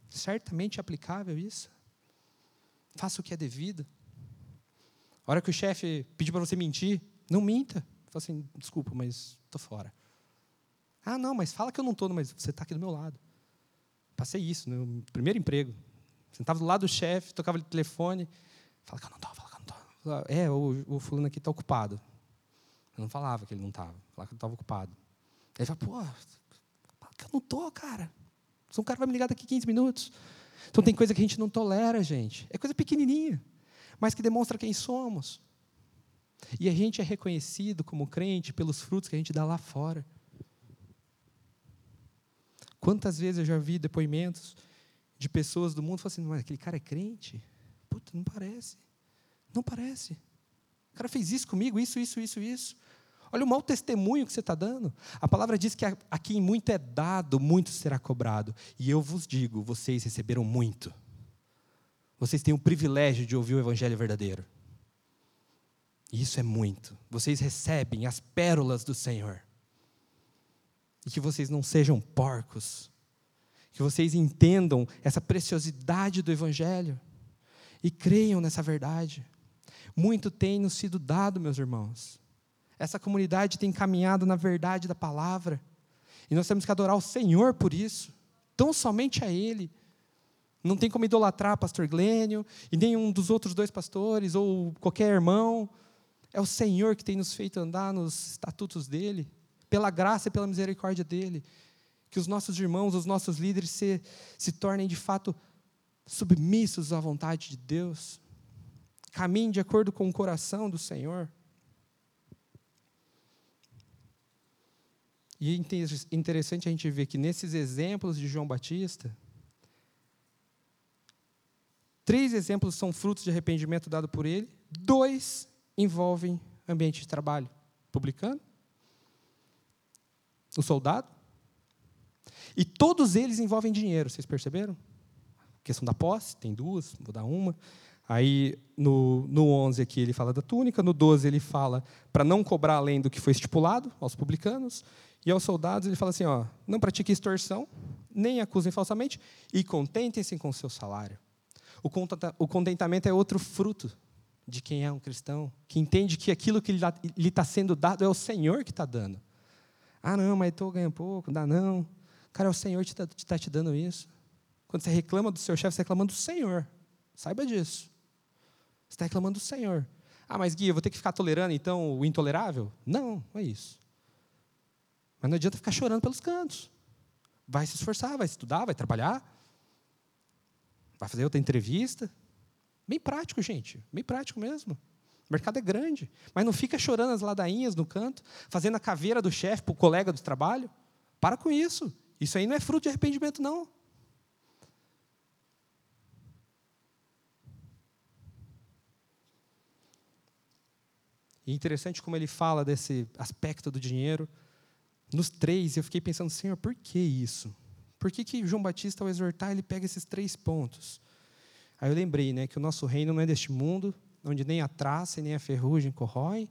Certamente é aplicável isso. Faça o que é devido. A hora que o chefe pedir para você mentir, não minta. Fala assim, desculpa, mas estou fora. Ah, não, mas fala que eu não estou, mas você está aqui do meu lado. Passei isso no meu primeiro emprego. Sentava do lado do chefe, tocava o telefone, fala que eu não estou, fala que eu não estou. É, o, o fulano aqui está ocupado. Eu não falava que ele não estava, falava que ele estava ocupado. Ele fala, pô, fala que eu não estou, cara. Um cara vai me ligar daqui 15 minutos. Então tem coisa que a gente não tolera, gente. É coisa pequenininha, mas que demonstra quem somos. E a gente é reconhecido como crente pelos frutos que a gente dá lá fora. Quantas vezes eu já vi depoimentos de pessoas do mundo falando assim, mas aquele cara é crente? Puta, não parece. Não parece. O cara fez isso comigo, isso, isso, isso, isso. Olha o mau testemunho que você está dando. A palavra diz que a quem muito é dado, muito será cobrado. E eu vos digo, vocês receberam muito. Vocês têm o privilégio de ouvir o evangelho verdadeiro. Isso é muito. Vocês recebem as pérolas do Senhor. E que vocês não sejam porcos. Que vocês entendam essa preciosidade do Evangelho. E creiam nessa verdade. Muito tem nos sido dado, meus irmãos. Essa comunidade tem caminhado na verdade da palavra. E nós temos que adorar o Senhor por isso. Tão somente a Ele. Não tem como idolatrar pastor Glênio e nenhum dos outros dois pastores ou qualquer irmão. É o Senhor que tem nos feito andar nos estatutos dele pela graça e pela misericórdia dele. Que os nossos irmãos, os nossos líderes se, se tornem de fato submissos à vontade de Deus. Caminhem de acordo com o coração do Senhor. E é interessante a gente ver que nesses exemplos de João Batista, três exemplos são frutos de arrependimento dado por ele, dois envolvem ambiente de trabalho. Publicano o soldado. E todos eles envolvem dinheiro, vocês perceberam? A questão da posse, tem duas, vou dar uma. Aí no, no 11 aqui ele fala da túnica, no 12 ele fala para não cobrar além do que foi estipulado aos publicanos, e aos soldados ele fala assim, ó, não pratique extorsão, nem acusem falsamente, e contentem-se com seu salário. O contentamento é outro fruto de quem é um cristão, que entende que aquilo que lhe está sendo dado é o Senhor que está dando. Ah, não, mas estou ganhando pouco, dá não. Cara, o Senhor está te, tá te dando isso. Quando você reclama do seu chefe, você está reclamando do Senhor. Saiba disso. Você está reclamando do Senhor. Ah, mas Gui, eu vou ter que ficar tolerando então o intolerável? Não, não é isso. Mas não adianta ficar chorando pelos cantos. Vai se esforçar, vai estudar, vai trabalhar, vai fazer outra entrevista. Bem prático, gente. Bem prático mesmo. O mercado é grande. Mas não fica chorando as ladainhas no canto, fazendo a caveira do chefe para o colega do trabalho. Para com isso. Isso aí não é fruto de arrependimento, não. E é interessante como ele fala desse aspecto do dinheiro. Nos três, eu fiquei pensando, Senhor, por que isso? Por que, que João Batista, ao exortar, ele pega esses três pontos? Aí eu lembrei né, que o nosso reino não é deste mundo, onde nem a traça e nem a ferrugem corroem,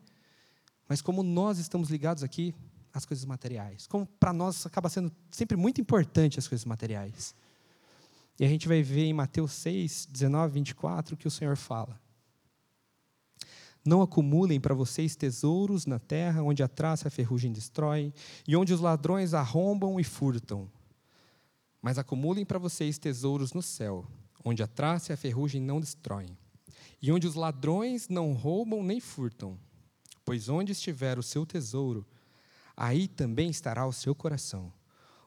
mas como nós estamos ligados aqui às coisas materiais. Como para nós acaba sendo sempre muito importante as coisas materiais. E a gente vai ver em Mateus 6, 19, 24, o que o Senhor fala. Não acumulem para vocês tesouros na terra, onde a traça e a ferrugem destrói, e onde os ladrões arrombam e furtam. Mas acumulem para vocês tesouros no céu, onde a traça e a ferrugem não destroem, e onde os ladrões não roubam nem furtam. Pois onde estiver o seu tesouro, aí também estará o seu coração.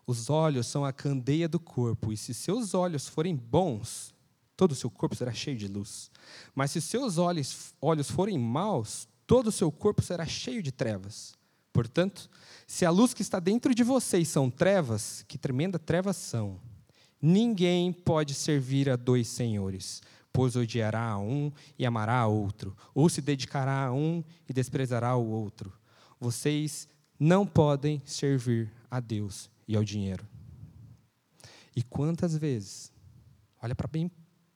Os olhos são a candeia do corpo, e se seus olhos forem bons, todo o seu corpo será cheio de luz. Mas se seus olhos, olhos forem maus, todo o seu corpo será cheio de trevas. Portanto, se a luz que está dentro de vocês são trevas, que tremenda trevas são. Ninguém pode servir a dois senhores, pois odiará a um e amará a outro, ou se dedicará a um e desprezará o outro. Vocês não podem servir a Deus e ao dinheiro. E quantas vezes, olha para bem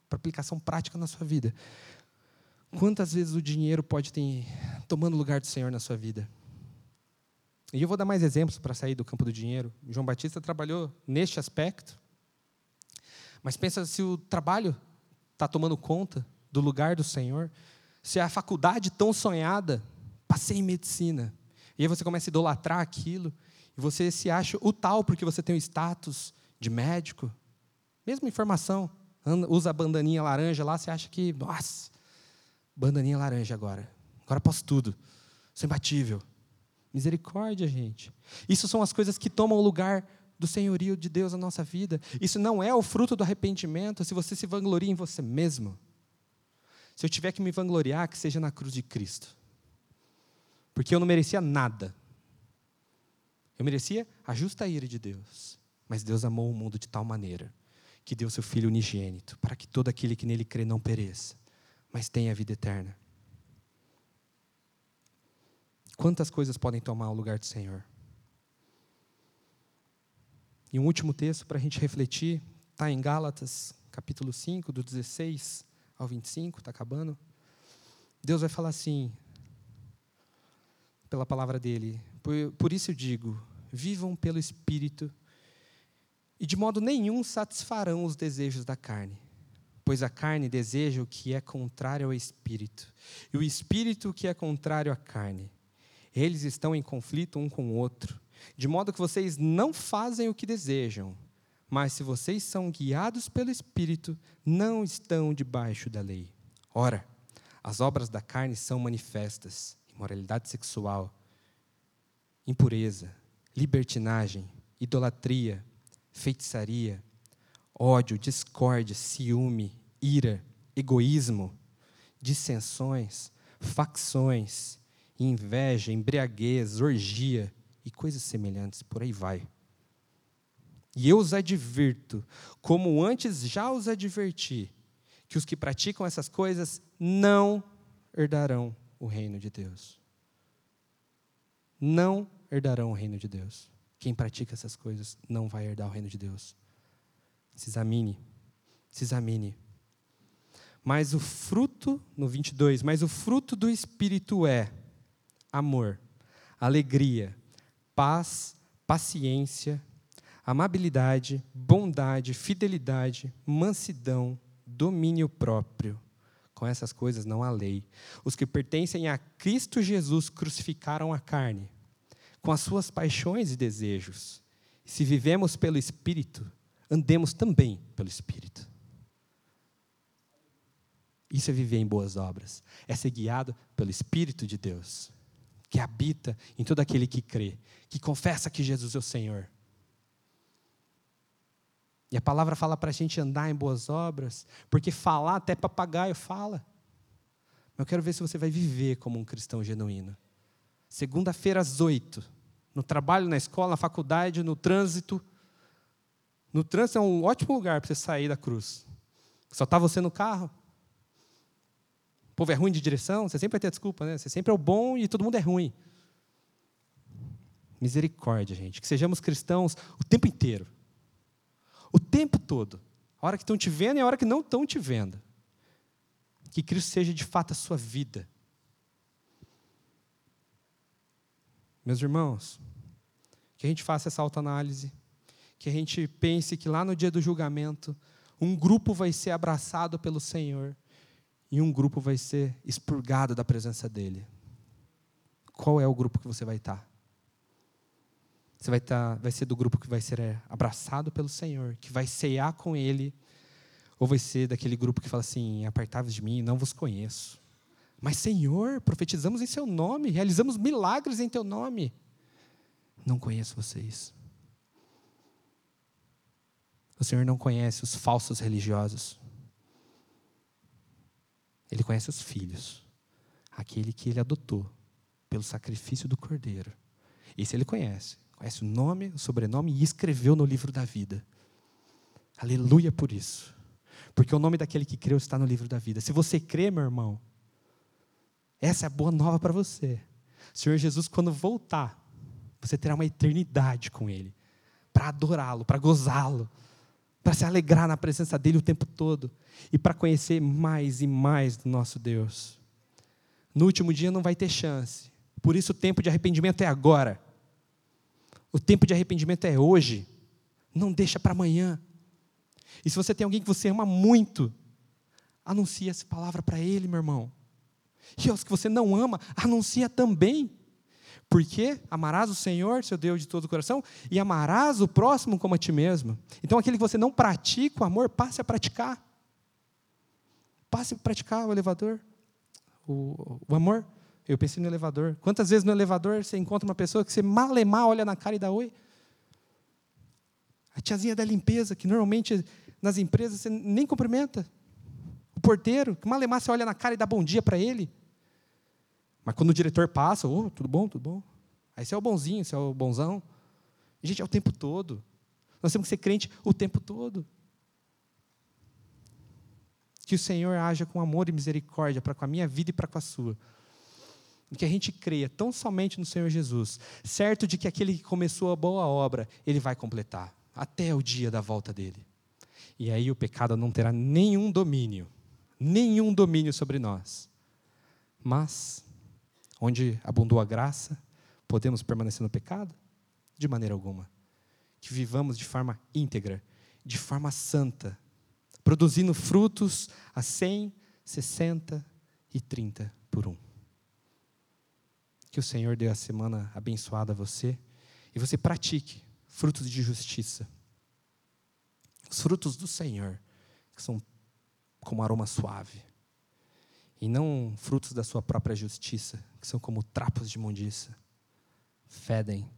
para aplicação prática na sua vida. Quantas vezes o dinheiro pode ter tomando lugar do Senhor na sua vida? E eu vou dar mais exemplos para sair do campo do dinheiro. João Batista trabalhou neste aspecto. Mas pensa se o trabalho está tomando conta do lugar do Senhor, se a faculdade tão sonhada, passei em medicina. E aí você começa a idolatrar aquilo, e você se acha o tal porque você tem o status de médico. Mesma informação, usa a bandaninha laranja lá, você acha que, nossa, bandaninha laranja agora. Agora posso tudo. Sou imbatível. Misericórdia, gente. Isso são as coisas que tomam lugar do senhorio de Deus na nossa vida. Isso não é o fruto do arrependimento se você se vangloria em você mesmo. Se eu tiver que me vangloriar, que seja na cruz de Cristo. Porque eu não merecia nada. Eu merecia a justa ira de Deus. Mas Deus amou o mundo de tal maneira que deu seu Filho unigênito, para que todo aquele que nele crê não pereça, mas tenha a vida eterna. Quantas coisas podem tomar o lugar do Senhor? E um último texto para a gente refletir, está em Gálatas, capítulo 5, do 16 ao 25, está acabando. Deus vai falar assim, pela palavra dele: por, por isso eu digo, vivam pelo Espírito e de modo nenhum satisfarão os desejos da carne, pois a carne deseja o que é contrário ao espírito, e o espírito o que é contrário à carne. Eles estão em conflito um com o outro, de modo que vocês não fazem o que desejam. Mas se vocês são guiados pelo espírito, não estão debaixo da lei. Ora, as obras da carne são manifestas: imoralidade sexual, impureza, libertinagem, idolatria, feitiçaria, ódio, discórdia, ciúme, ira, egoísmo, dissensões, facções, inveja, embriaguez, orgia e coisas semelhantes, por aí vai. E eu os advirto, como antes já os adverti, que os que praticam essas coisas não herdarão o reino de Deus. Não herdarão o reino de Deus. Quem pratica essas coisas não vai herdar o reino de Deus. Se examine, se examine. Mas o fruto, no 22, mas o fruto do Espírito é amor, alegria, paz, paciência, amabilidade, bondade, fidelidade, mansidão, domínio próprio. Com essas coisas não há lei. Os que pertencem a Cristo Jesus crucificaram a carne com as suas paixões e desejos. Se vivemos pelo Espírito, andemos também pelo Espírito. Isso é viver em boas obras, é ser guiado pelo Espírito de Deus, que habita em todo aquele que crê, que confessa que Jesus é o Senhor. E a palavra fala para a gente andar em boas obras, porque falar até papagaio fala. Eu quero ver se você vai viver como um cristão genuíno. Segunda-feira às oito, no trabalho, na escola, na faculdade, no trânsito. No trânsito é um ótimo lugar para você sair da cruz. Só está você no carro. Povo é ruim de direção, você sempre vai ter desculpa, né? Você sempre é o bom e todo mundo é ruim. Misericórdia, gente. Que sejamos cristãos o tempo inteiro. O tempo todo. A hora que estão te vendo e a hora que não estão te vendo. Que Cristo seja de fato a sua vida. Meus irmãos, que a gente faça essa autoanálise, que a gente pense que lá no dia do julgamento, um grupo vai ser abraçado pelo Senhor e um grupo vai ser expurgado da presença dele. Qual é o grupo que você vai estar? Você vai, estar, vai ser do grupo que vai ser é, abraçado pelo Senhor, que vai ceiar com Ele, ou vai ser daquele grupo que fala assim: apartai-vos de mim, não vos conheço. Mas, Senhor, profetizamos em Seu nome, realizamos milagres em Teu nome. Não conheço vocês. O Senhor não conhece os falsos religiosos. Ele conhece os filhos, aquele que ele adotou pelo sacrifício do cordeiro. Esse ele conhece. Conhece o nome, o sobrenome e escreveu no livro da vida. Aleluia por isso. Porque o nome daquele que creu está no livro da vida. Se você crê, meu irmão, essa é a boa nova para você. O Senhor Jesus, quando voltar, você terá uma eternidade com Ele, para adorá-lo, para gozá-lo, para se alegrar na presença dEle o tempo todo e para conhecer mais e mais do nosso Deus. No último dia não vai ter chance, por isso o tempo de arrependimento é agora. O tempo de arrependimento é hoje, não deixa para amanhã. E se você tem alguém que você ama muito, anuncie essa palavra para ele, meu irmão. E aos que você não ama, anuncia também. Porque amarás o Senhor, seu Deus, de todo o coração, e amarás o próximo como a ti mesmo. Então, aquele que você não pratica o amor, passe a praticar. Passe a praticar o elevador, o, o amor. Eu pensei no elevador. Quantas vezes no elevador você encontra uma pessoa que você malemar olha na cara e dá oi? A tiazinha da limpeza, que normalmente nas empresas você nem cumprimenta. O porteiro, que malemar você olha na cara e dá bom dia para ele. Mas quando o diretor passa, oh, tudo bom, tudo bom. Aí você é o bonzinho, você é o bonzão. Gente, é o tempo todo. Nós temos que ser crente o tempo todo. Que o Senhor haja com amor e misericórdia para com a minha vida e para com a sua. Que a gente creia tão somente no Senhor Jesus, certo de que aquele que começou a boa obra, ele vai completar, até o dia da volta dele. E aí o pecado não terá nenhum domínio, nenhum domínio sobre nós. Mas onde abundou a graça, podemos permanecer no pecado? De maneira alguma. Que vivamos de forma íntegra, de forma santa, produzindo frutos a 100, 60 e 30 por um. Que o Senhor dê a semana abençoada a você e você pratique frutos de justiça. Os frutos do Senhor, que são como aroma suave e não frutos da sua própria justiça, são como trapos de imundícia, fedem.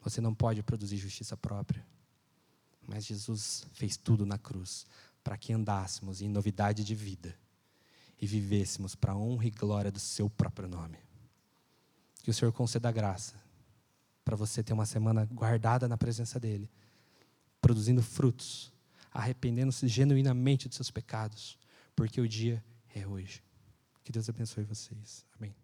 Você não pode produzir justiça própria. Mas Jesus fez tudo na cruz para que andássemos em novidade de vida e vivêssemos para a honra e glória do seu próprio nome. Que o Senhor conceda graça para você ter uma semana guardada na presença dEle, produzindo frutos, arrependendo-se genuinamente dos seus pecados, porque o dia é hoje. Que Deus abençoe vocês. Amém.